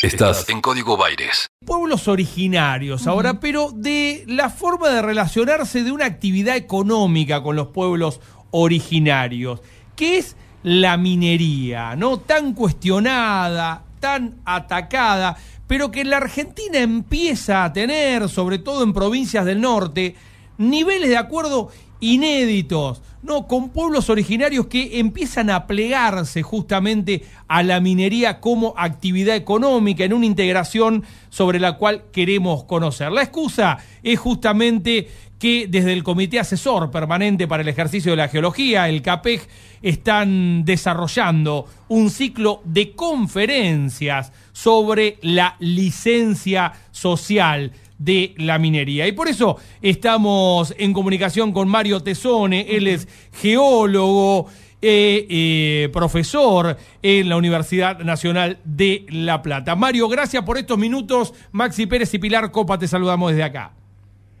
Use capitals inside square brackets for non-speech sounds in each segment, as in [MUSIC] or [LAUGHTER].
Estás en Código Baires. Pueblos originarios ahora, pero de la forma de relacionarse de una actividad económica con los pueblos originarios, que es la minería, ¿no? Tan cuestionada, tan atacada, pero que en la Argentina empieza a tener, sobre todo en provincias del norte, niveles de acuerdo inéditos, ¿no? Con pueblos originarios que empiezan a plegarse justamente a la minería como actividad económica en una integración sobre la cual queremos conocer. La excusa es justamente que desde el Comité Asesor Permanente para el Ejercicio de la Geología, el CAPEG, están desarrollando un ciclo de conferencias sobre la licencia social de la minería. Y por eso estamos en comunicación con Mario Tesone, él es geólogo, eh, eh, profesor en la Universidad Nacional de La Plata. Mario, gracias por estos minutos. Maxi Pérez y Pilar Copa te saludamos desde acá.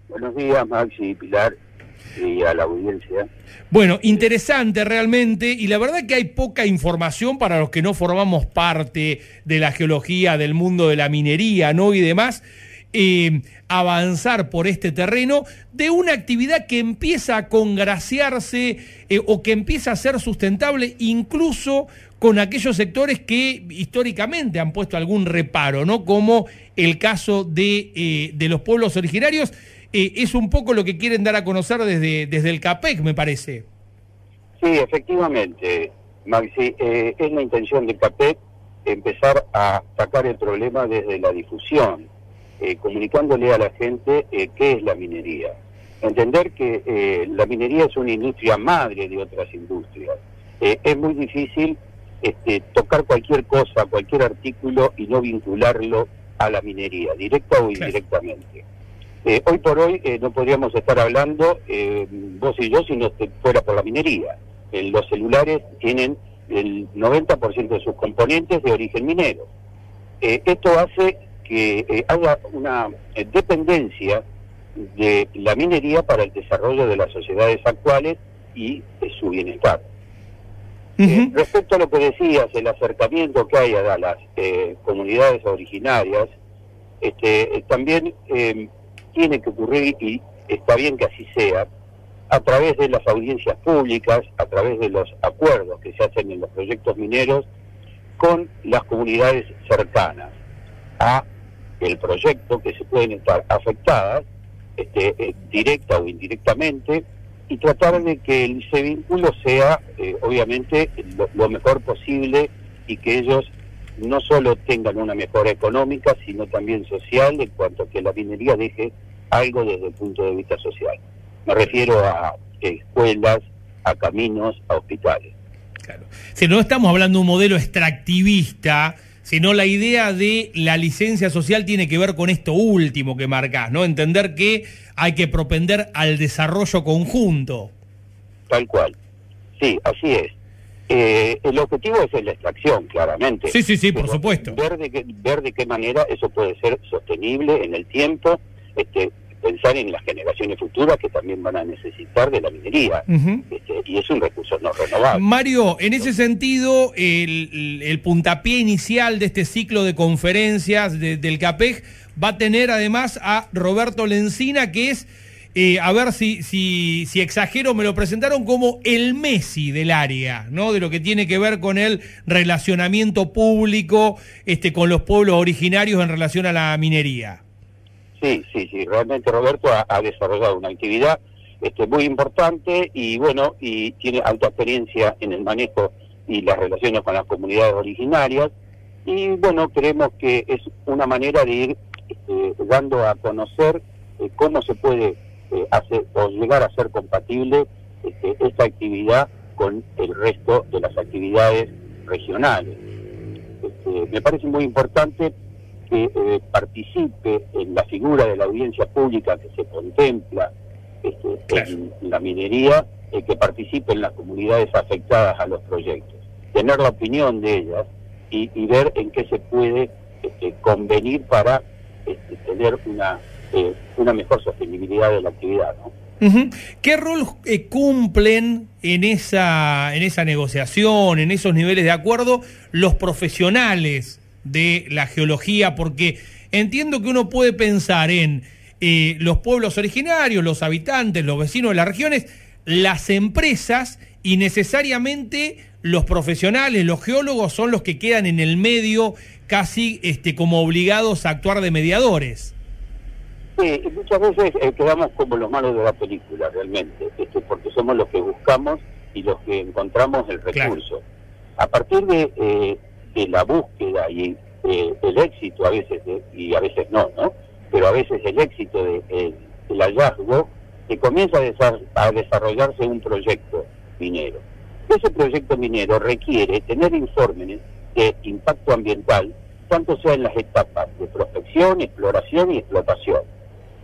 Buenos días, Maxi y Pilar y a la audiencia. Bueno, interesante realmente y la verdad que hay poca información para los que no formamos parte de la geología, del mundo de la minería, ¿no? Y demás. Eh, avanzar por este terreno de una actividad que empieza a congraciarse eh, o que empieza a ser sustentable incluso con aquellos sectores que históricamente han puesto algún reparo, ¿no? Como el caso de, eh, de los pueblos originarios. es un poco lo que quieren dar a conocer desde, desde el CAPEC, me parece. Sí, efectivamente, Maxi. es la intención del CAPEC empezar a sacar el problema desde la difusión eh, comunicándole a la gente eh, qué es la minería. Entender que eh, la minería es una industria madre de otras industrias. es muy difícil este, tocar cualquier cosa, cualquier artículo y no vincularlo a la minería, directa o indirectamente. hoy por hoy no podríamos estar hablando, vos y yo, si no fuera por la minería. los celulares tienen el 90% de sus componentes de origen minero. esto hace que eh, haya una eh, dependencia de la minería para el desarrollo de las sociedades actuales y de su bienestar. Eh, respecto a lo que decías, el acercamiento que hay a las comunidades originarias, este, también tiene que ocurrir, y está bien que así sea, a través de las audiencias públicas, a través de los acuerdos que se hacen en los proyectos mineros con las comunidades cercanas a el proyecto que se pueden estar afectadas este, eh, directa o indirectamente y tratar de que ese vínculo sea eh, obviamente lo, mejor posible y que ellos no solo tengan una mejora económica sino también social en cuanto a que la minería deje algo desde el punto de vista social. Me refiero a escuelas, a caminos, a hospitales. Claro. Si no estamos hablando de un modelo extractivista, sino la idea de la licencia social tiene que ver con esto último que marcás, ¿no? Entender que hay que propender al desarrollo conjunto. Tal cual. Sí, así es. Eh, el objetivo es la extracción, claramente. Sí, sí, sí, por supuesto. Ver de, qué, ver de qué manera eso puede ser sostenible en el tiempo, este, pensar en las generaciones futuras que también van a necesitar de la minería. Este, y es un recurso no renovable. Mario, en ese sentido, el, puntapié inicial de este ciclo de conferencias del CAPEG va a tener además a Roberto Lencina, que es, eh, a ver si, si, si exagero, me lo presentaron como el Messi del área, ¿no? De lo que tiene que ver con el relacionamiento público este, con los pueblos originarios en relación a la minería. Sí, sí, sí, realmente Roberto ha, desarrollado una actividad este, muy importante y bueno, y tiene alta experiencia en el manejo y las relaciones con las comunidades originarias y bueno, creemos que es una manera de ir este, dando a conocer eh, cómo se puede eh, hacer o llegar a ser compatible este, esta actividad con el resto de las actividades regionales. Este, me parece muy importante que eh, participe en la figura de la audiencia pública que se contempla este, en la minería, eh, que participe en las comunidades afectadas a los proyectos, tener la opinión de ellas y, ver en qué se puede este, convenir para este, tener una, eh, una mejor sostenibilidad de la actividad. ¿Qué rol cumplen en esa, en esa negociación, en esos niveles de acuerdo, los profesionales de la geología, porque entiendo que uno puede pensar en eh, los pueblos originarios, los habitantes, los vecinos de las regiones, las empresas y necesariamente los profesionales, los geólogos son los que quedan en el medio casi este, como obligados a actuar de mediadores. Sí, muchas veces eh, quedamos como los malos de la película, realmente, este, porque somos los que buscamos y los que encontramos el recurso. A partir de, eh, la búsqueda y eh, el éxito, a veces, y a veces no, ¿no? Pero a veces el éxito de, del hallazgo, que comienza a desarrollarse un proyecto minero. Ese proyecto minero requiere tener informes de impacto ambiental, tanto sea en las etapas de prospección, exploración y explotación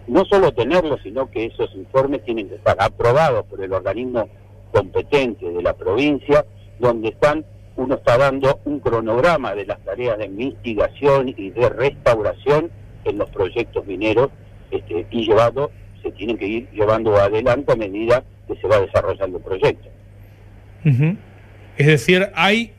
no solo tenerlo, sino que esos informes tienen que estar aprobados por el organismo competente de la provincia, donde están, uno está dando un cronograma de las tareas de investigación y de restauración en los proyectos mineros este, y llevado, se tienen que ir llevando adelante a medida que se va desarrollando el proyecto. Es decir, hay,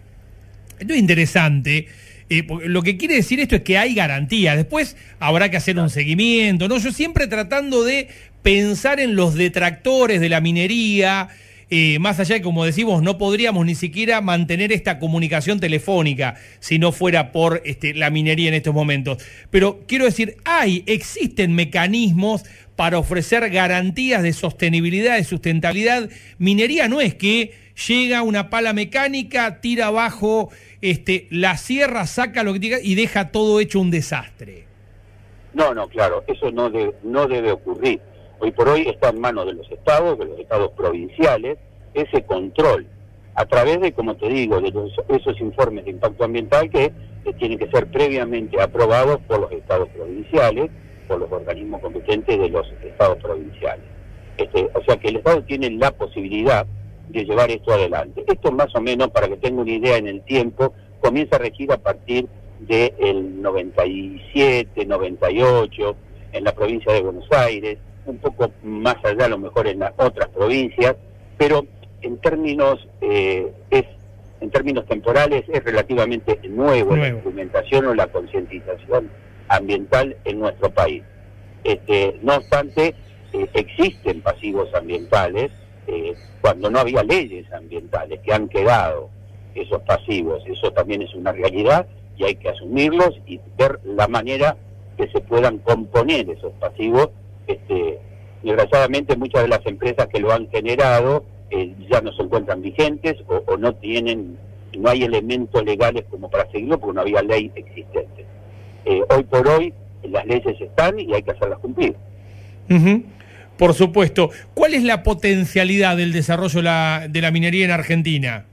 esto es interesante, eh, lo que quiere decir esto es que hay garantía. Después habrá que hacer un seguimiento, ¿no? Yo siempre tratando de pensar en los detractores de la minería. Más allá de, como decimos, no podríamos ni siquiera mantener esta comunicación telefónica si no fuera por este, la minería en estos momentos. Pero quiero decir, hay, existen mecanismos para ofrecer garantías de sostenibilidad, de sustentabilidad. Minería no es que llega una pala mecánica, tira abajo este, la sierra, saca lo que diga y deja todo hecho un desastre. No, no, claro, eso no, no debe ocurrir. Hoy por hoy está en manos de los estados, de los estados provinciales, ese control, a través de, como te digo, de esos informes de impacto ambiental que, tienen que ser previamente aprobados por los estados provinciales, por los organismos competentes de los estados provinciales. Este, o sea que el Estado tiene la posibilidad de llevar esto adelante. Esto más o menos, para que tenga una idea en el tiempo, comienza a regir a partir del 97, 98, en la provincia de Buenos Aires, un poco más allá a lo mejor en las otras provincias, pero en términos eh, es en términos temporales es relativamente nuevo, la instrumentación o la concientización ambiental en nuestro país. Este, no obstante, eh, existen pasivos ambientales eh, cuando no había leyes ambientales que han quedado esos pasivos. Eso también es una realidad y hay que asumirlos y ver la manera que se puedan componer esos pasivos. Este, desgraciadamente muchas de las empresas que lo han generado eh, ya no se encuentran vigentes o, no tienen, no hay elementos legales como para seguirlo porque no había ley existente. Eh, hoy por hoy las leyes están y hay que hacerlas cumplir. Por supuesto. ¿Cuál es la potencialidad del desarrollo de la minería en Argentina?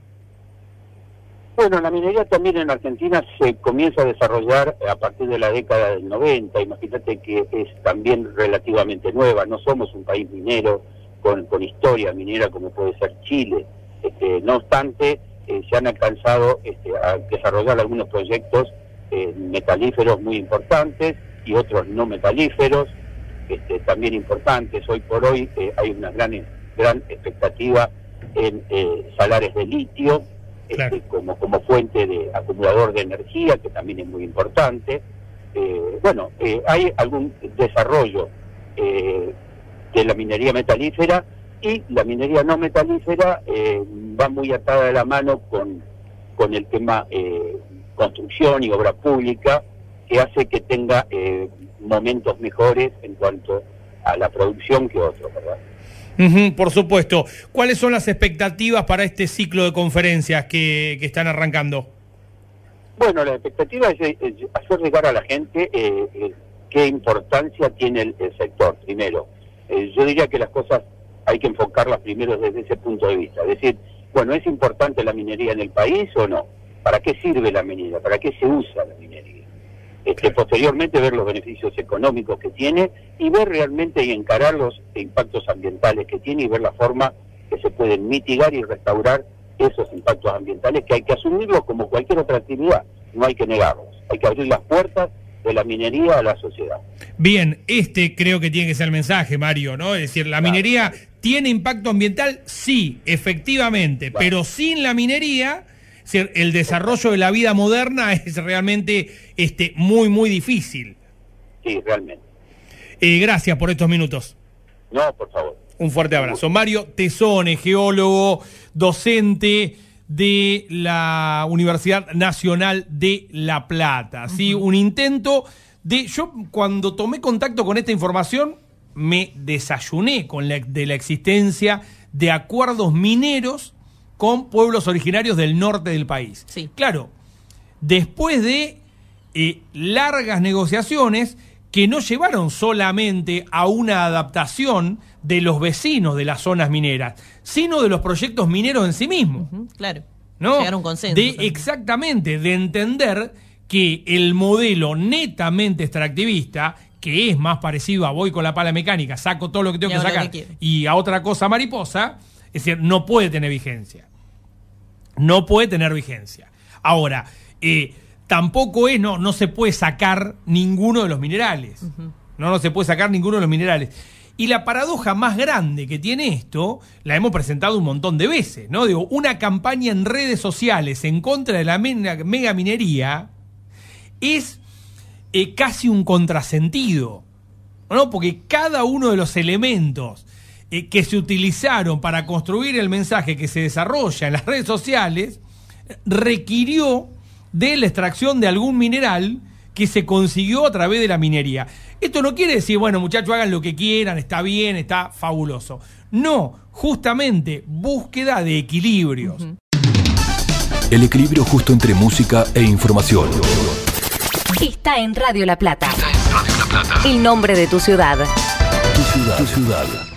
Bueno, la minería también en Argentina se comienza a desarrollar a partir de la década del 90. Imagínate que es también relativamente nueva. No somos un país minero con, historia minera como puede ser Chile. Este, no obstante, eh, se han alcanzado este, a desarrollar algunos proyectos eh, metalíferos muy importantes y otros no metalíferos. Este, también importantes. Hoy por hoy eh, hay una gran, gran expectativa en salares de litio [LAUGHS] como, como fuente de acumulador de energía, que también es muy importante. Eh, bueno, hay algún desarrollo de la minería metalífera y la minería no metalífera va muy atada de la mano con, con el tema construcción y obra pública, que hace que tenga momentos mejores en cuanto a la producción que otros, ¿verdad? Por supuesto. ¿Cuáles son las expectativas para este ciclo de conferencias que, están arrancando? Bueno, la expectativa es, hacer llegar a la gente eh, eh, qué importancia tiene el, sector, primero. Eh, yo diría que las cosas hay que enfocarlas primero desde ese punto de vista. Es decir, bueno, ¿es importante la minería en el país o no? ¿Para qué sirve la minería? ¿Para qué se usa la minería? [LAUGHS] este, posteriormente ver los beneficios económicos que tiene y ver realmente y encarar los impactos ambientales que tiene y ver la forma que se pueden mitigar y restaurar esos impactos ambientales que hay que asumirlos como cualquier otra actividad, no hay que negarlos, hay que abrir las puertas de la minería a la sociedad. Bien, este creo que tiene que ser el mensaje, Mario, ¿no? Es decir, la minería tiene impacto ambiental, sí, efectivamente, pero sin la minería decir, el desarrollo de la vida moderna [LAUGHS] es realmente este, muy, muy difícil. Sí, realmente. Eh, gracias por estos minutos. No, por favor. Un fuerte abrazo. Mario Tesone, geólogo, docente de la Universidad Nacional de La Plata. ¿sí? Un intento de... Yo cuando tomé contacto con esta información me desayuné con la, de la existencia de acuerdos mineros con pueblos originarios del norte del país. Sí. Claro, después de eh, largas negociaciones que no llevaron solamente a una adaptación de los vecinos de las zonas mineras, sino de los proyectos mineros en sí mismos. Claro. ¿no? Llegar a un consenso. De también. exactamente, de entender que el modelo netamente extractivista, que es más parecido a voy con la pala mecánica, saco todo lo que tengo Y que sacar que y a otra cosa mariposa, es decir, no puede tener vigencia. No puede tener vigencia. Ahora, eh, tampoco es, no, no se puede sacar ninguno de los minerales. No, no se puede sacar ninguno de los minerales. Y la paradoja más grande que tiene esto, la hemos presentado un montón de veces, ¿no? Digo, una campaña en redes sociales en contra de la mega, mega minería es eh, casi un contrasentido, ¿no? Porque cada uno de los elementos eh, que se utilizaron para construir el mensaje que se desarrolla en las redes sociales requirió de la extracción de algún mineral que se consiguió a través de la minería. Esto no quiere decir, bueno, muchachos, hagan lo que quieran, está bien, está fabuloso. No, justamente búsqueda de equilibrios. El equilibrio justo entre música e información. Está en Radio La Plata. Radio La Plata. El nombre de tu ciudad. Tu ciudad. Tu ciudad.